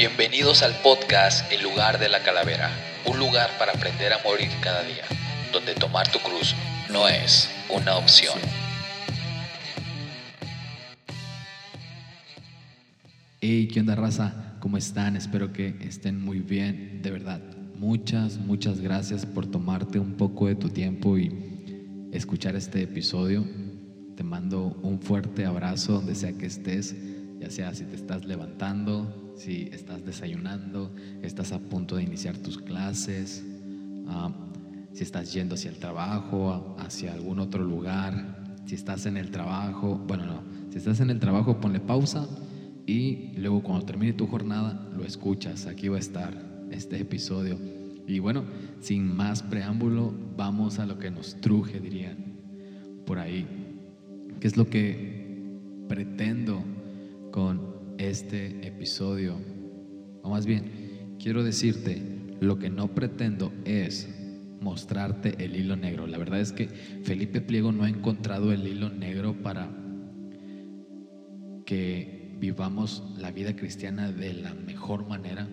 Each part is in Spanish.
Bienvenidos al podcast El lugar de la calavera, un lugar para aprender a morir cada día, donde tomar tu cruz no es una opción. Hey, ¿qué onda raza? ¿Cómo están? Espero que estén muy bien, de verdad. Muchas, muchas gracias por tomarte un poco de tu tiempo y escuchar este episodio. Te mando un fuerte abrazo donde sea que estés, ya sea si te estás levantando, si estás desayunando, estás a punto de iniciar tus clases, ah, si estás yendo hacia el trabajo, hacia algún otro lugar, si estás en el trabajo, bueno, no, si estás en el trabajo ponle pausa y luego cuando termine tu jornada lo escuchas. Aquí va a estar este episodio. Y bueno, sin más preámbulo, vamos a lo que nos truje, dirían por ahí. ¿Qué es lo que pretendo con este episodio? O más bien, quiero decirte, lo que no pretendo es mostrarte el hilo negro. La verdad es que Felipe Pliego no ha encontrado el hilo negro para que vivamos la vida cristiana de la mejor manera.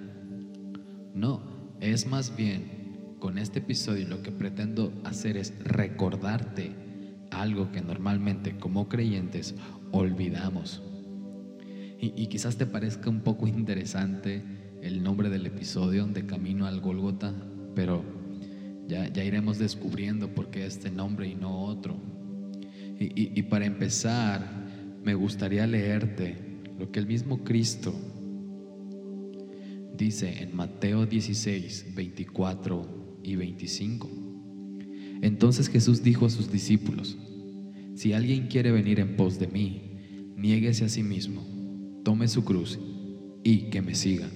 No, es más bien con este episodio lo que pretendo hacer es recordarte algo que normalmente como creyentes olvidamos. Y, quizás te parezca un poco interesante el nombre del episodio, de Camino al Golgota, pero ya, ya iremos descubriendo por qué este nombre y no otro. y para empezar, me gustaría leerte lo que el mismo Cristo dice en Mateo 16, 24 y 25. Entonces Jesús dijo a sus discípulos, si alguien quiere venir en pos de mí, niéguese a sí mismo, tome su cruz y que me siga,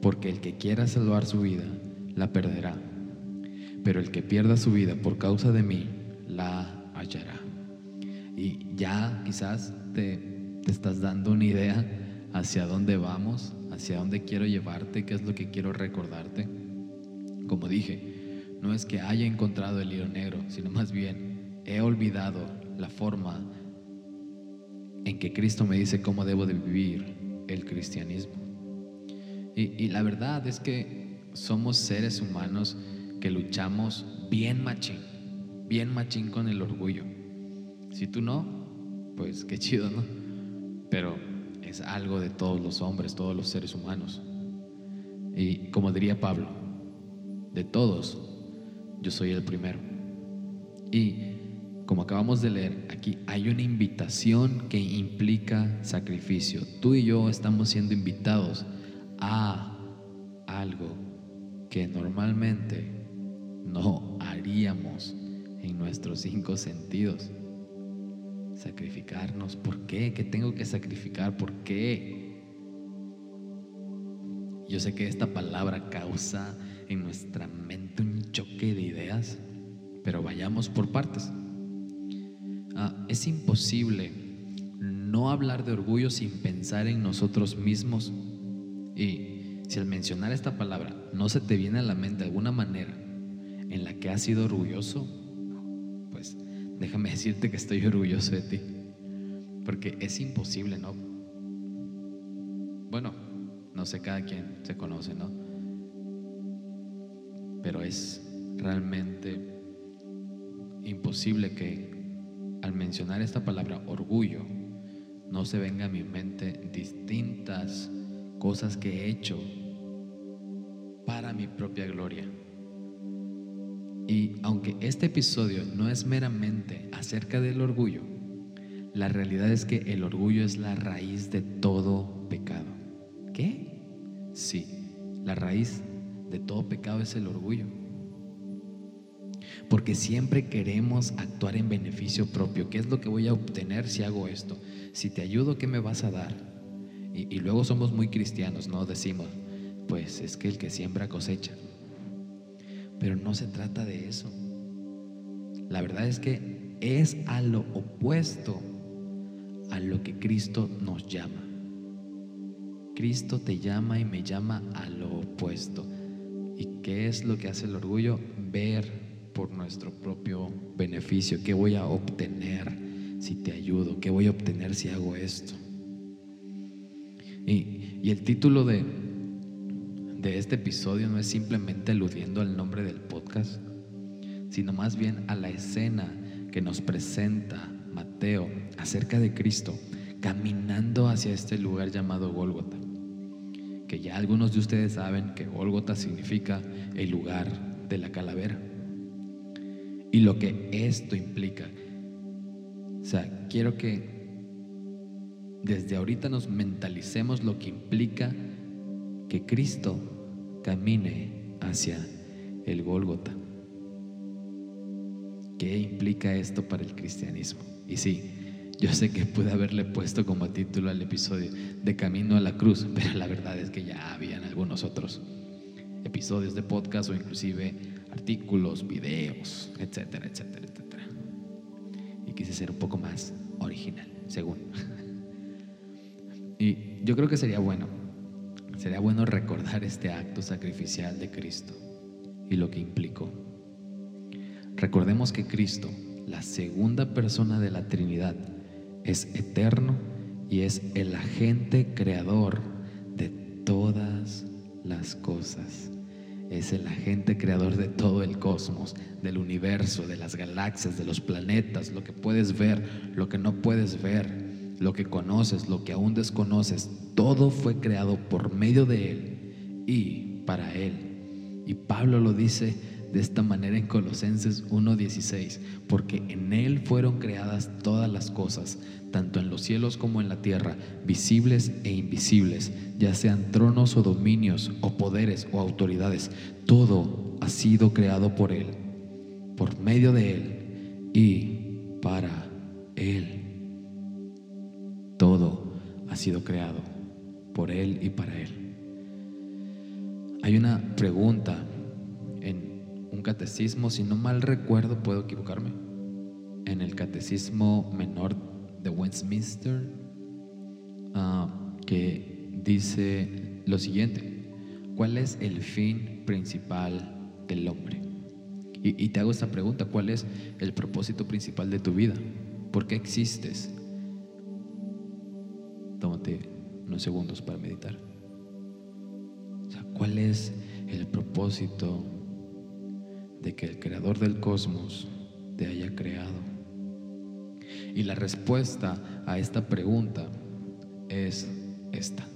porque el que quiera salvar su vida, la perderá, pero el que pierda su vida por causa de mí, la hallará. Y ya quizás te estás dando una idea hacia dónde vamos, hacia dónde quiero llevarte, qué es lo que quiero recordarte. Como dije, no es que haya encontrado el hilo negro, sino más bien he olvidado la forma en que Cristo me dice cómo debo de vivir el cristianismo. Y, y la verdad es que somos seres humanos que luchamos bien machín, bien machín con el orgullo. Si tú no, pues qué chido, ¿no? pero es algo de todos los hombres, todos los seres humanos. Y como diría Pablo, de todos, yo soy el primero. Y como acabamos de leer, aquí hay una invitación que implica sacrificio. Tú y yo estamos siendo invitados a algo que normalmente no haríamos en nuestros cinco sentidos. Sacrificarnos. ¿Por qué? ¿Qué tengo que sacrificar? ¿Por qué? Yo sé que esta palabra causa en nuestra mente un choque de ideas, pero vayamos por partes. Ah, es imposible no hablar de orgullo sin pensar en nosotros mismos. Y si al mencionar esta palabra no se te viene a la mente alguna manera en la que has sido orgulloso, pues déjame decirte que estoy orgulloso de ti. Porque es imposible, ¿no? Bueno, no sé, cada quien se conoce, ¿no? Pero es realmente imposible que al mencionar esta palabra orgullo no se venga a mi mente distintas cosas que he hecho para mi propia gloria. Y aunque este episodio no es meramente acerca del orgullo, la realidad es que el orgullo es la raíz de todo pecado. ¿Qué? Sí, la raíz de todo pecado es el orgullo. Porque siempre queremos actuar en beneficio propio. ¿Qué es lo que voy a obtener si hago esto? Si te ayudo, ¿qué me vas a dar? Y, luego somos muy cristianos, ¿no? Decimos, pues es que el que siembra cosecha. Pero no se trata de eso. La verdad es que es a lo opuesto a lo que Cristo nos llama. Cristo te llama y me llama a lo opuesto. ¿Y qué es lo que hace el orgullo? Ver por nuestro propio beneficio. ¿Qué voy a obtener si te ayudo? ¿Qué voy a obtener si hago esto? Y, y el título de, de este episodio no es simplemente aludiendo al nombre del podcast, sino más bien a la escena que nos presenta Mateo acerca de Cristo caminando hacia este lugar llamado Gólgota. Que ya algunos de ustedes saben que Gólgota significa el lugar de la calavera. Y lo que esto implica. O sea, quiero que desde ahorita nos mentalicemos lo que implica que Cristo camine hacia el Gólgota. ¿Qué implica esto para el cristianismo? Y sí, yo sé que pude haberle puesto como título al episodio de Camino a la Cruz, pero la verdad es que ya habían algunos otros episodios de podcast o inclusive artículos, videos, etcétera, etcétera, etcétera. Y quise ser un poco más original, según. Y yo creo que sería bueno, sería bueno recordar este acto sacrificial de Cristo y lo que implicó. Recordemos que Cristo, la segunda persona de la Trinidad, es eterno y es el agente creador de todas las cosas. Es el agente creador de todo el cosmos, del universo, de las galaxias, de los planetas, lo que puedes ver, lo que no puedes ver lo que conoces, lo que aún desconoces, todo fue creado por medio de Él y para Él. Y Pablo lo dice de esta manera en Colosenses 1:16, porque en Él fueron creadas todas las cosas, tanto en los cielos como en la tierra, visibles e invisibles, ya sean tronos o dominios o poderes o autoridades, todo ha sido creado por Él, por medio de Él y para Él. Todo ha sido creado por Él y para Él. Hay una pregunta un catecismo, si no mal recuerdo, puedo equivocarme, en el catecismo menor de Westminster, ah, que dice lo siguiente, ¿cuál es el fin principal del hombre? Y, te hago esta pregunta, ¿cuál es el propósito principal de tu vida? ¿Por qué existes? tómate unos segundos para meditar. ¿cuál es el propósito de que el creador del cosmos te haya creado? Y la respuesta a esta pregunta es esta.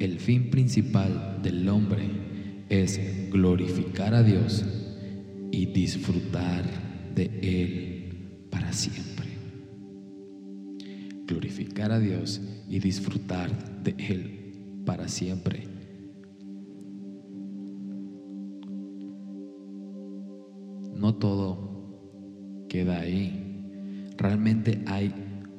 El fin principal del hombre es glorificar a Dios y disfrutar de Él para siempre glorificar a Dios y disfrutar de Él para siempre. Todo queda ahí. Realmente hay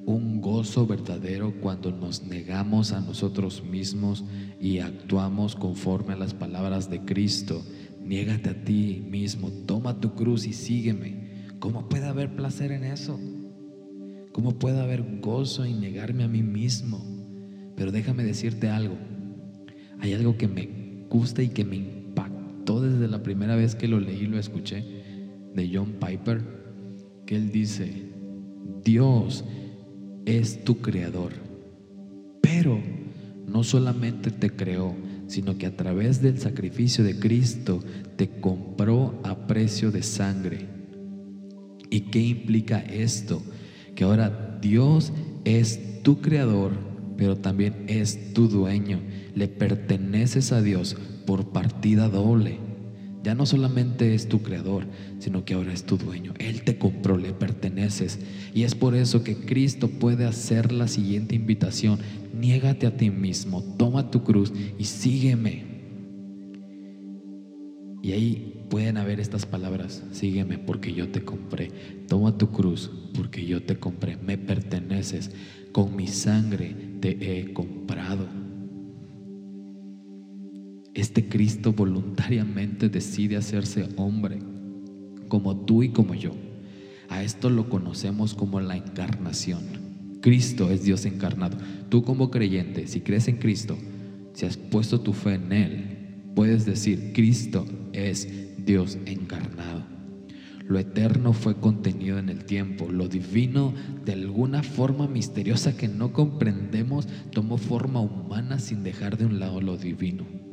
un gozo verdadero cuando nos negamos a nosotros mismos y actuamos conforme a las palabras de Cristo. Niégate a ti mismo, toma tu cruz y sígueme. ¿Cómo puede haber placer en eso? ¿Cómo puede haber gozo en negarme a mí mismo? Pero déjame decirte algo. Hay algo que me gusta y que me impactó desde la primera vez que lo leí y lo escuché de John Piper, que él dice, Dios es tu creador, pero no solamente te creó, sino que a través del sacrificio de Cristo te compró a precio de sangre. ¿Y qué implica esto? que ahora Dios es tu creador, pero también es tu dueño. Le perteneces a Dios por partida doble. Ya no solamente es tu creador, sino que ahora es tu dueño. Él te compró, le perteneces. Y es por eso que Cristo puede hacer la siguiente invitación. Niégate a ti mismo, toma tu cruz y sígueme. Y ahí pueden haber estas palabras, sígueme porque yo te compré, toma tu cruz porque yo te compré, me perteneces, con mi sangre te he comprado. Este Cristo voluntariamente decide hacerse hombre, como tú y como yo. A esto lo conocemos como la encarnación. Cristo es Dios encarnado. Tú como creyente, si crees en Cristo, si has puesto tu fe en Él, puedes decir, Cristo es Dios encarnado. Lo eterno fue contenido en el tiempo. Lo divino, de alguna forma misteriosa que no comprendemos, tomó forma humana sin dejar de un lado lo divino.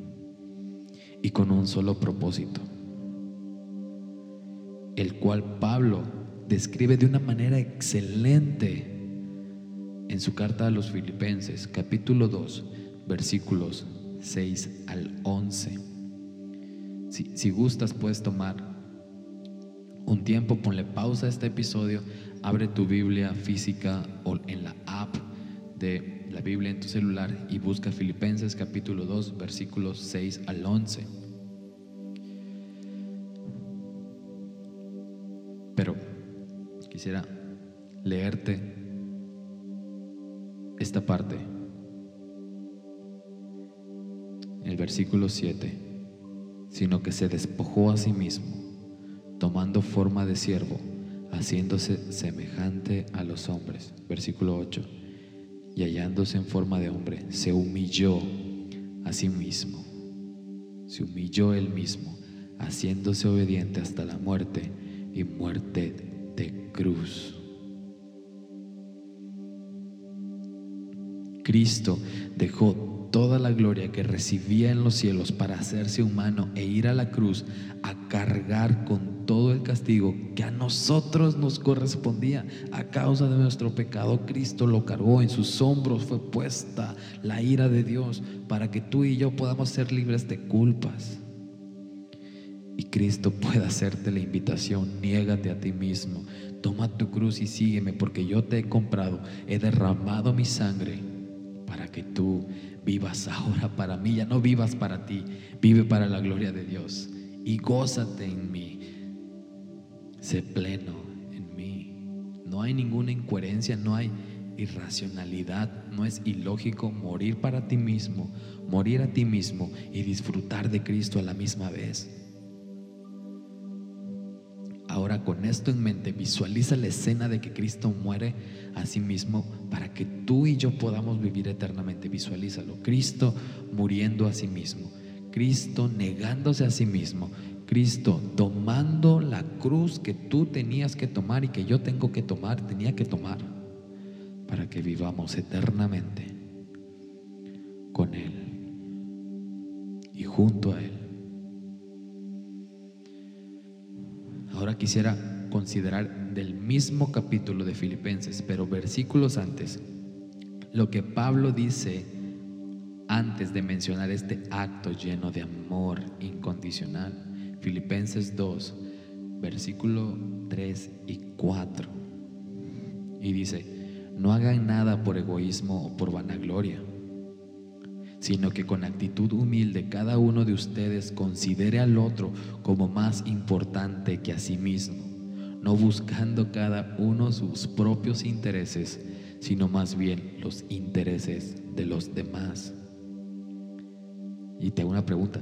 Y con un solo propósito, el cual Pablo describe de una manera excelente en su carta a los filipenses, capítulo 2, versículos 6 al 11. Si, si gustas, puedes tomar un tiempo, ponle pausa a este episodio, abre tu Biblia física o en la app de la Biblia en tu celular y busca Filipenses capítulo 2, versículos 6 al 11. Pero quisiera leerte esta parte. El versículo 7, sino que se despojó a sí mismo, tomando forma de siervo, haciéndose semejante a los hombres. Versículo 8, y hallándose en forma de hombre, se humilló a sí mismo. Se humilló él mismo, haciéndose obediente hasta la muerte y muerte de cruz. Cristo dejó toda la gloria que recibía en los cielos para hacerse humano e ir a la cruz a cargar con todo el castigo que a nosotros nos correspondía a causa de nuestro pecado. Cristo lo cargó en sus hombros, fue puesta la ira de Dios para que tú y yo podamos ser libres de culpas. Y Cristo pueda hacerte la invitación, niégate a ti mismo, toma tu cruz y sígueme porque yo te he comprado, he derramado mi sangre para que tú vivas ahora para mí, ya no vivas para ti, vive para la gloria de Dios y gózate en mí, sé pleno en mí. No hay ninguna incoherencia, no hay irracionalidad, no es ilógico morir para ti mismo, morir a ti mismo y disfrutar de Cristo a la misma vez. Ahora con esto en mente, visualiza la escena de que Cristo muere a sí mismo para que tú y yo podamos vivir eternamente. Visualízalo. Cristo muriendo a sí mismo. Cristo negándose a sí mismo. Cristo tomando la cruz que tú tenías que tomar y que yo tengo que tomar, tenía que tomar, para que vivamos eternamente con Él y junto a Él. Ahora quisiera considerar del mismo capítulo de Filipenses, pero versículos antes, lo que Pablo dice antes de mencionar este acto lleno de amor incondicional. Filipenses 2, versículo 3 y 4. Y dice, no hagan nada por egoísmo o por vanagloria sino que con actitud humilde cada uno de ustedes considere al otro como más importante que a sí mismo, no buscando cada uno sus propios intereses, sino más bien los intereses de los demás. Y te una pregunta,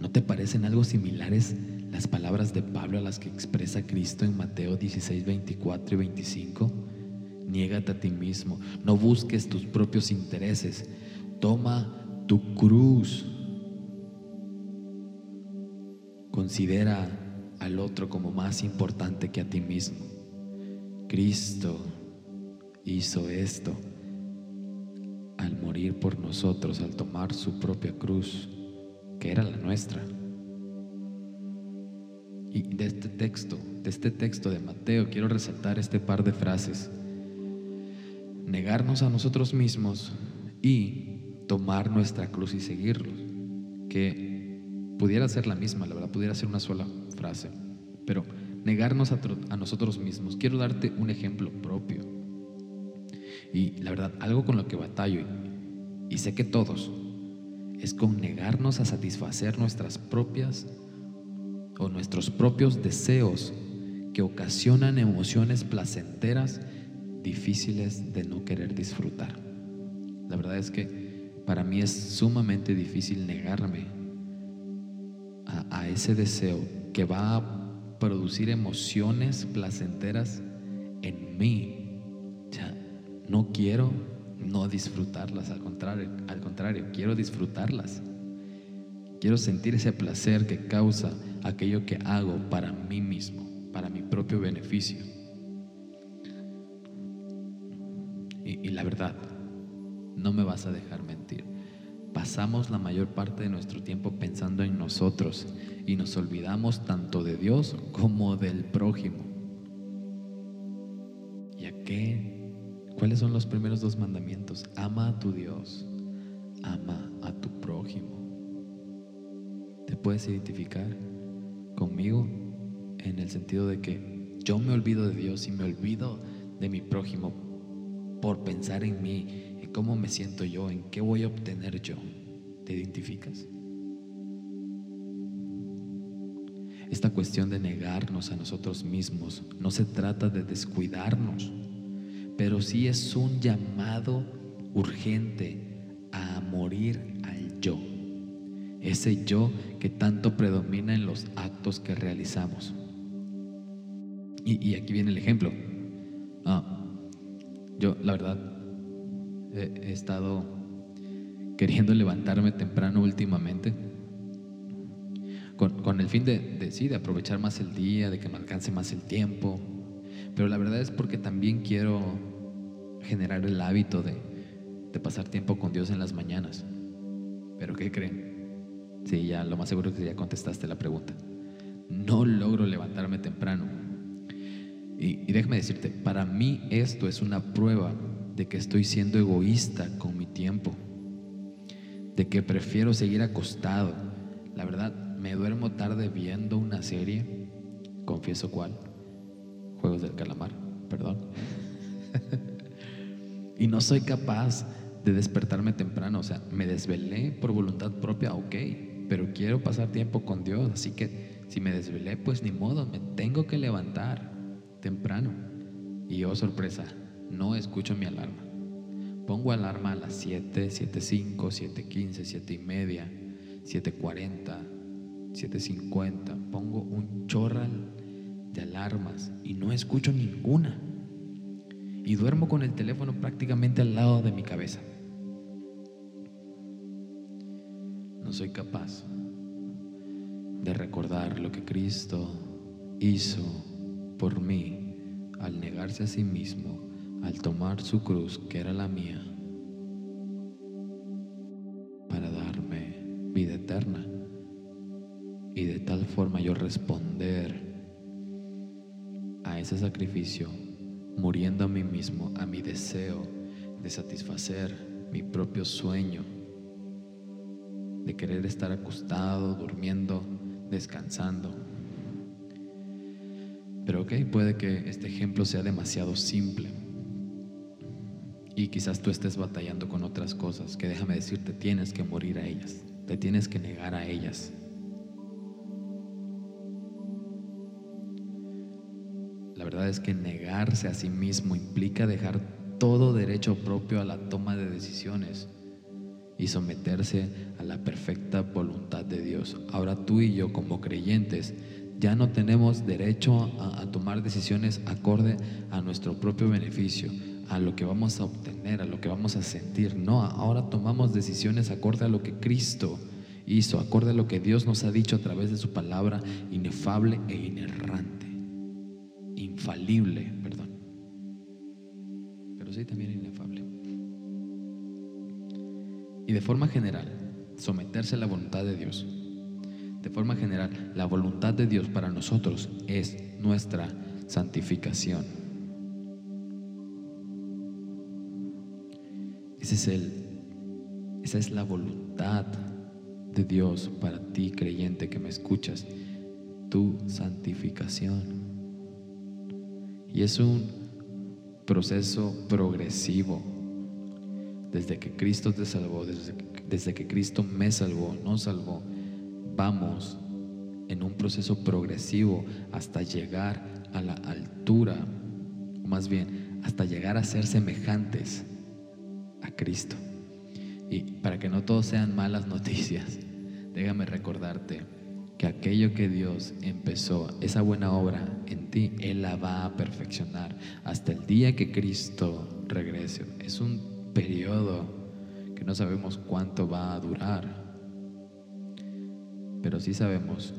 ¿no te parecen algo similares las palabras de Pablo a las que expresa Cristo en Mateo 16, 24 y 25? Niégate a ti mismo, no busques tus propios intereses, Toma tu cruz. Considera al otro como más importante que a ti mismo. Cristo hizo esto al morir por nosotros, al tomar su propia cruz, que era la nuestra. Y de este texto, de este texto de Mateo, quiero resaltar este par de frases. Negarnos a nosotros mismos y tomar nuestra cruz y seguirlos. Que pudiera ser la misma, la verdad, pudiera ser una sola frase. Pero negarnos a, nosotros mismos. Quiero darte un ejemplo propio. Y la verdad, algo con lo que batallo, y, y sé que todos, es con negarnos a satisfacer nuestras propias o nuestros propios deseos que ocasionan emociones placenteras difíciles de no querer disfrutar. La verdad es que para mí es sumamente difícil negarme a, ese deseo que va a producir emociones placenteras en mí. no quiero no disfrutarlas, al contrario, quiero disfrutarlas. Quiero sentir ese placer que causa aquello que hago para mí mismo, para mi propio beneficio. y la verdad, no me vas a dejar mentir. pasamos la mayor parte de nuestro tiempo pensando en nosotros y nos olvidamos tanto de Dios como del prójimo. ¿Y a qué? ¿Cuáles son los primeros dos mandamientos? Ama a tu Dios, ama a tu prójimo. ¿Te puedes identificar conmigo en el sentido de que yo me olvido de Dios y me olvido de mi prójimo por pensar en mí, en cómo me siento yo, en qué voy a obtener yo. ¿Te identificas? Esta cuestión de negarnos a nosotros mismos no se trata de descuidarnos, pero sí es un llamado urgente a morir al yo, ese yo que tanto predomina en los actos que realizamos. Y, aquí viene el ejemplo. Ah, yo, la verdad, he, estado queriendo levantarme temprano últimamente, con, el fin de, de, de aprovechar más el día, de que me alcance más el tiempo, pero la verdad es porque también quiero generar el hábito de, pasar tiempo con Dios en las mañanas. Pero ¿qué creen? Sí, ya lo más seguro es que ya contestaste la pregunta. No logro levantarme temprano. Y, y déjame decirte, para mí esto es una prueba de que estoy siendo egoísta con mi tiempo, de que prefiero seguir acostado. La verdad, me duermo tarde viendo una serie, confieso cuál, Juegos del Calamar, perdón. y no soy capaz de despertarme temprano, o sea, me desvelé por voluntad propia, ok, pero quiero pasar tiempo con Dios, así que si me desvelé, pues ni modo, me tengo que levantar temprano. Y oh sorpresa, no escucho mi alarma. Pongo alarma a las 7, 7.5, 7.15, 7 y media, 7.40, 7.50. Pongo un chorral de alarmas y no escucho ninguna. Y duermo con el teléfono prácticamente al lado de mi cabeza. No soy capaz de recordar lo que Cristo hizo por mí al negarse a sí mismo al tomar su cruz, que era la mía, para darme vida eterna. Y de tal forma yo responder a ese sacrificio, muriendo a mí mismo, a mi deseo de satisfacer mi propio sueño, de querer estar acostado, durmiendo, descansando. Pero ok, puede que este ejemplo sea demasiado simple y quizás tú estés batallando con otras cosas que déjame decirte, tienes que morir a ellas, te tienes que negar a ellas. Es que negarse a sí mismo implica dejar todo derecho propio a la toma de decisiones y someterse a la perfecta voluntad de Dios. Ahora tú y yo como creyentes ya no tenemos derecho a, a tomar decisiones acorde a nuestro propio beneficio a lo que vamos a obtener, a lo que vamos a sentir. No, ahora tomamos decisiones acorde a lo que Cristo hizo, acorde a lo que Dios nos ha dicho a través de su palabra inefable e inerrante. Infalible, perdón. Pero sí también inefable. Y de forma general, someterse a la voluntad de Dios. De forma general, la voluntad de Dios para nosotros es nuestra santificación. es el, esa es la voluntad de Dios para ti, creyente que me escuchas, tu santificación. Y es un proceso progresivo. Desde que Cristo te salvó, desde, desde que Cristo me salvó, nos salvó, vamos en un proceso progresivo hasta llegar a la altura, más bien, hasta llegar a ser semejantes a Cristo. Y para que no todos sean malas noticias, déjame recordarte que aquello que Dios empezó, esa buena obra en ti, Él la va a perfeccionar hasta el día que Cristo regrese. Es un periodo que no sabemos cuánto va a durar, pero sí sabemos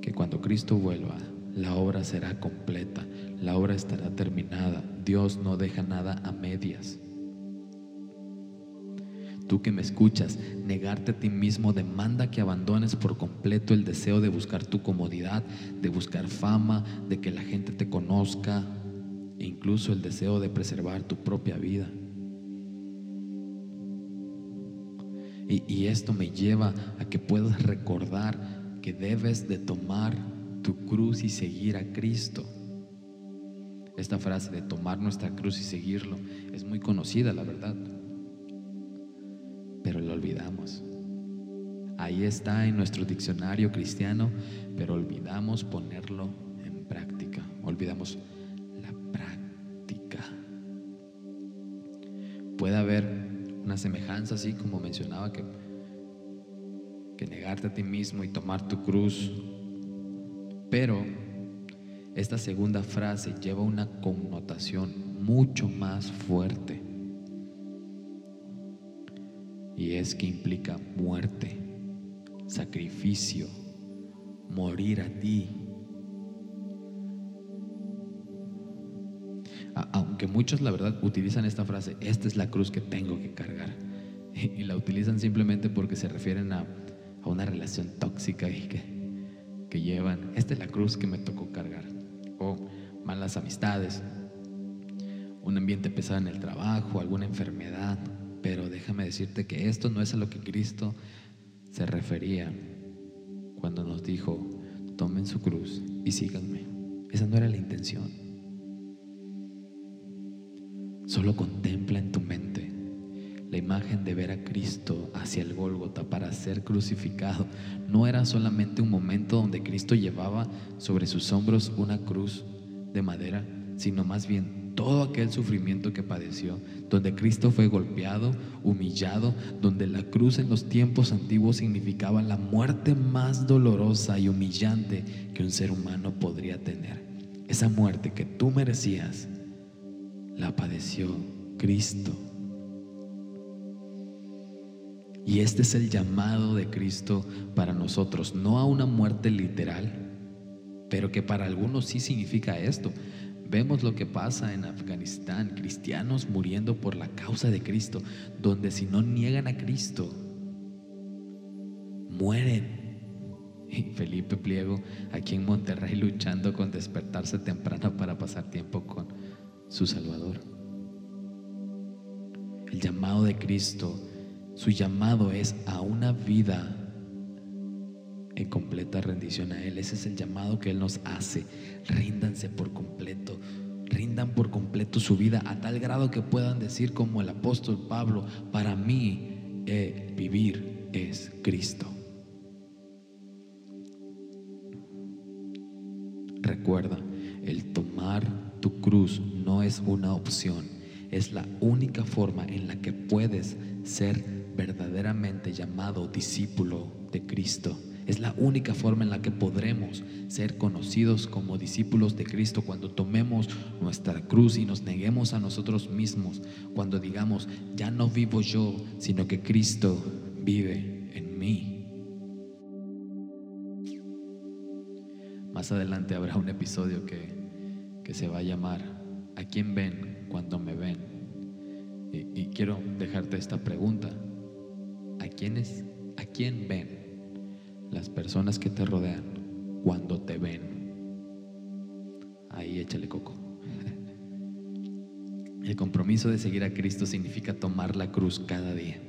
que cuando Cristo vuelva, la obra será completa, la obra estará terminada. Dios no deja nada a medias. Tú que me escuchas, negarte a ti mismo demanda que abandones por completo el deseo de buscar tu comodidad, de buscar fama, de que la gente te conozca, e incluso el deseo de preservar tu propia vida. Y, y, esto me lleva a que puedas recordar que debes de tomar tu cruz y seguir a Cristo. Esta frase de tomar nuestra cruz y seguirlo es muy conocida, la verdad olvidamos. Ahí está en nuestro diccionario cristiano, pero olvidamos ponerlo en práctica. Olvidamos la práctica. Puede haber una semejanza, así como mencionaba, que, que negarte a ti mismo y tomar tu cruz. Pero esta segunda frase lleva una connotación mucho más fuerte y es que implica muerte, sacrificio, morir a ti. Aunque muchos la verdad utilizan esta frase, esta es la cruz que tengo que cargar. Y la utilizan simplemente porque se refieren a, una relación tóxica y que, que llevan, esta es la cruz que me tocó cargar. O malas amistades, un ambiente pesado en el trabajo, alguna enfermedad, pero déjame decirte que esto no es a lo que Cristo se refería cuando nos dijo, tomen su cruz y síganme. Esa no era la intención. Solo contempla en tu mente la imagen de ver a Cristo hacia el Gólgota para ser crucificado. No era solamente un momento donde Cristo llevaba sobre sus hombros una cruz de madera, sino más bien todo aquel sufrimiento que padeció, donde Cristo fue golpeado, humillado, donde la cruz en los tiempos antiguos significaba la muerte más dolorosa y humillante que un ser humano podría tener. Esa muerte que tú merecías, la padeció Cristo. Y este es el llamado de Cristo para nosotros, no a una muerte literal, pero que para algunos sí significa esto. Vemos lo que pasa en Afganistán, cristianos muriendo por la causa de Cristo, donde si no niegan a Cristo, mueren. Y Felipe Pliego aquí en Monterrey luchando con despertarse temprano para pasar tiempo con su Salvador. El llamado de Cristo, su llamado es a una vida en completa rendición a Él. Ese es el llamado que Él nos hace. Ríndanse por completo. Rindan por completo su vida a tal grado que puedan decir como el apóstol Pablo, para mí vivir es Cristo. Recuerda, el tomar tu cruz no es una opción, es la única forma en la que puedes ser verdaderamente llamado discípulo de Cristo. Es la única forma en la que podremos ser conocidos como discípulos de Cristo cuando tomemos nuestra cruz y nos neguemos a nosotros mismos, cuando digamos, ya no vivo yo, sino que Cristo vive en mí. Más adelante habrá un episodio que, que se va a llamar ¿A quién ven cuando me ven? Y, quiero dejarte esta pregunta. ¿A quiénes? ¿A quién ven? Las personas que te rodean cuando te ven. Ahí échale coco. El compromiso de seguir a Cristo significa tomar la cruz cada día.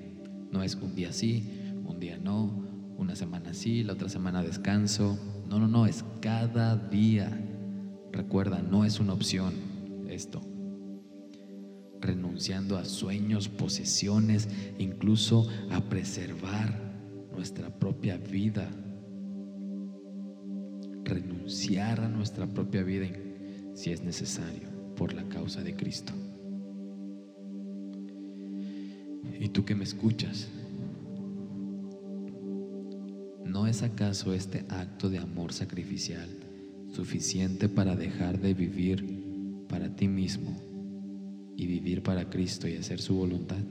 No es un día sí, un día no, una semana sí, la otra semana descanso. No, no, no, es cada día. Recuerda, no es una opción esto. Renunciando a sueños, posesiones, incluso a preservar nuestra propia vida, renunciar a nuestra propia vida si es necesario por la causa de Cristo. Y tú que me escuchas, ¿no es acaso este acto de amor sacrificial suficiente para dejar de vivir para ti mismo y vivir para Cristo y hacer su voluntad?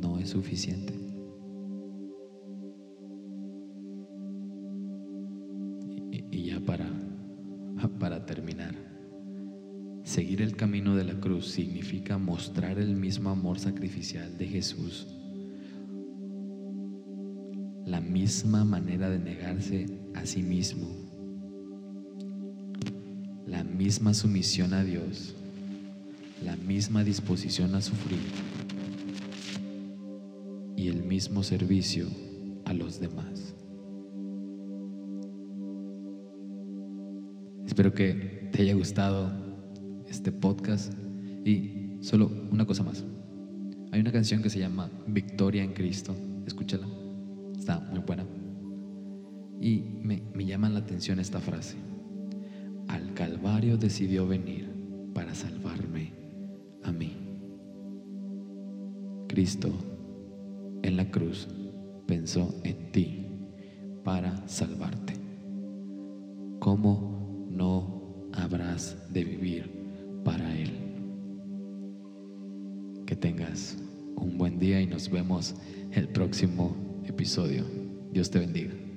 No es suficiente. Seguir el camino de la cruz significa mostrar el mismo amor sacrificial de Jesús, la misma manera de negarse a sí mismo, la misma sumisión a Dios, la misma disposición a sufrir. Y el mismo servicio a los demás. Espero que te haya gustado este podcast y solo una cosa más. Hay una canción que se llama Victoria en Cristo, escúchala, está muy buena. Y me, me llama la atención esta frase. Al Calvario decidió venir para salvarme a mí. Cristo en la cruz pensó en ti para salvarte. ¿Cómo no habrás de vivir para Él? Que tengas un buen día y nos vemos el próximo episodio. Dios te bendiga.